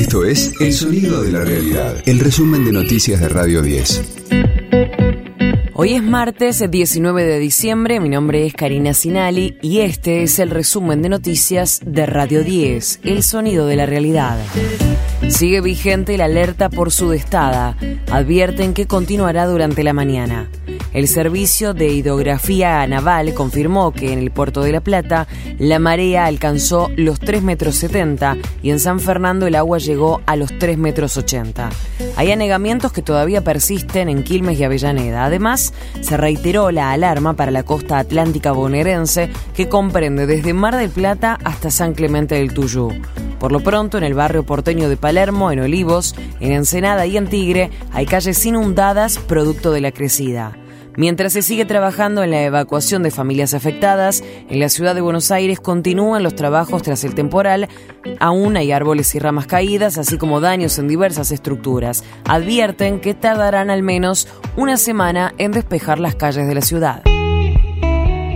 Esto es El Sonido de la Realidad, el resumen de noticias de Radio 10. Hoy es martes 19 de diciembre, mi nombre es Karina Sinali y este es el resumen de noticias de Radio 10, El Sonido de la Realidad. Sigue vigente la alerta por sudestada. Advierten que continuará durante la mañana. El Servicio de Hidrografía Naval confirmó que en el puerto de La Plata la marea alcanzó los 3 metros 70 y en San Fernando el agua llegó a los 3 metros 80. Hay anegamientos que todavía persisten en Quilmes y Avellaneda. Además, se reiteró la alarma para la costa atlántica bonaerense que comprende desde Mar del Plata hasta San Clemente del Tuyú. Por lo pronto, en el barrio porteño de Palermo, en Olivos, en Ensenada y en Tigre, hay calles inundadas producto de la crecida. Mientras se sigue trabajando en la evacuación de familias afectadas, en la ciudad de Buenos Aires continúan los trabajos tras el temporal. Aún hay árboles y ramas caídas, así como daños en diversas estructuras. Advierten que tardarán al menos una semana en despejar las calles de la ciudad.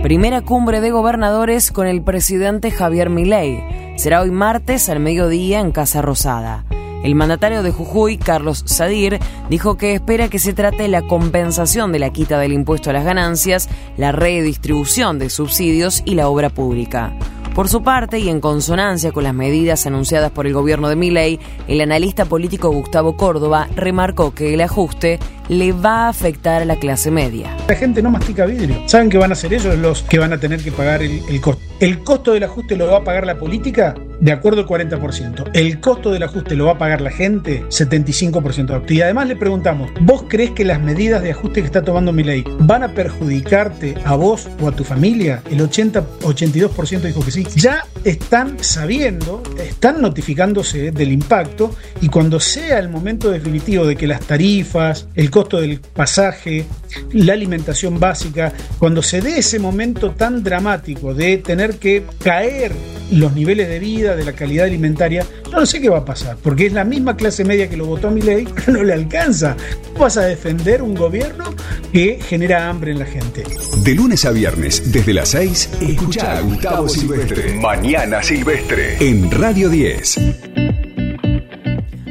Primera cumbre de gobernadores con el presidente Javier Milei. Será hoy martes al mediodía en Casa Rosada. El mandatario de Jujuy, Carlos Sadir, dijo que espera que se trate la compensación de la quita del impuesto a las ganancias, la redistribución de subsidios y la obra pública. Por su parte, y en consonancia con las medidas anunciadas por el gobierno de Milei, el analista político Gustavo Córdoba remarcó que el ajuste le va a afectar a la clase media. La gente no mastica vidrio. ¿Saben qué van a hacer ellos los que van a tener que pagar el, costo? ¿El costo del ajuste lo va a pagar la política? De acuerdo al 40%. ¿El costo del ajuste lo va a pagar la gente? 75%. Y además le preguntamos, ¿vos crees que las medidas de ajuste que está tomando mi ley van a perjudicarte a vos o a tu familia? El 80-82% dijo que sí. Ya están sabiendo, están notificándose del impacto y cuando sea el momento definitivo de que las tarifas, el costo del pasaje, la alimentación básica, cuando se dé ese momento tan dramático de tener que caer los niveles de vida, de la calidad alimentaria, yo no sé qué va a pasar, porque es la misma clase media que lo votó a mi ley, pero no le alcanza. ¿Cómo vas a defender un gobierno que genera hambre en la gente? De lunes a viernes, desde las 6, escucha a Gustavo Silvestre. Mañana Silvestre, en Radio 10.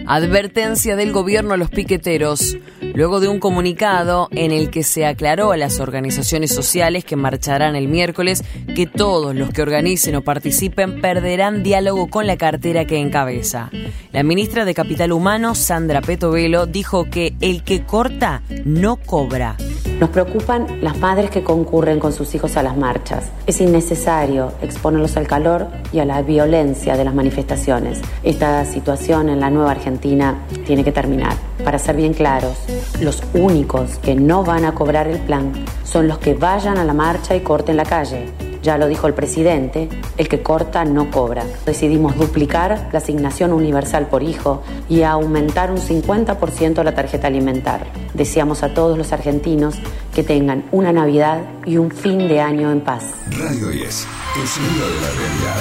Advertencia del gobierno a los piqueteros luego de un comunicado en el que se aclaró a las organizaciones sociales que marcharán el miércoles que todos los que organicen o participen perderán diálogo con la cartera que encabeza. La ministra de Capital Humano, Sandra Petovelo, dijo que el que corta no cobra. Nos preocupan las madres que concurren con sus hijos a las marchas. Es innecesario exponerlos al calor y a la violencia de las manifestaciones. Esta situación en la nueva Argentina tiene que terminar. Para ser bien claros, los únicos que no van a cobrar el plan son los que vayan a la marcha y corten la calle. Ya lo dijo el presidente, el que corta no cobra. Decidimos duplicar la asignación universal por hijo y aumentar un 50% la tarjeta alimentar. Deseamos a todos los argentinos que tengan una Navidad y un fin de año en paz. Radio 10, el sonido de la realidad.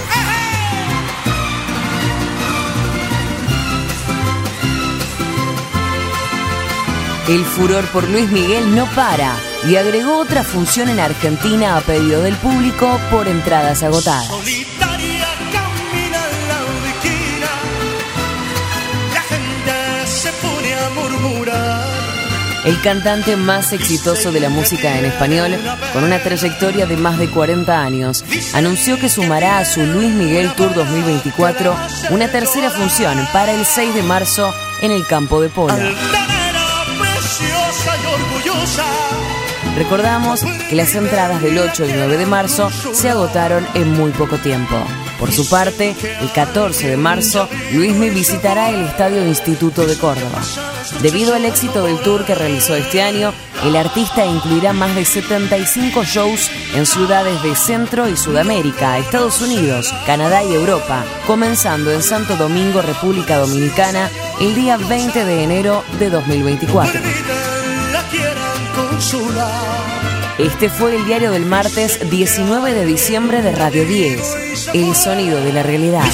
El furor por Luis Miguel no para y agregó otra función en Argentina a pedido del público por entradas agotadas. El cantante más exitoso de la música en español, con una trayectoria de más de 40 años, anunció que sumará a su Luis Miguel Tour 2024 una tercera función para el 6 de marzo en el campo de polo. Recordamos que las entradas del 8 y 9 de marzo se agotaron en muy poco tiempo. Por su parte, el 14 de marzo, Luismi visitará el Estadio Instituto de Córdoba. Debido al éxito del tour que realizó este año, el artista incluirá más de 75 shows en ciudades de Centro y Sudamérica, Estados Unidos, Canadá y Europa, comenzando en Santo Domingo, República Dominicana, el día 20 de enero de 2024. Este fue el diario del martes 19 de diciembre de Radio 10, El sonido de la realidad.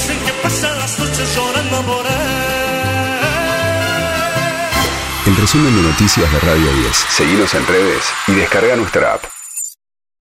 El resumen de noticias de Radio 10. Seguimos en redes y descarga nuestra app.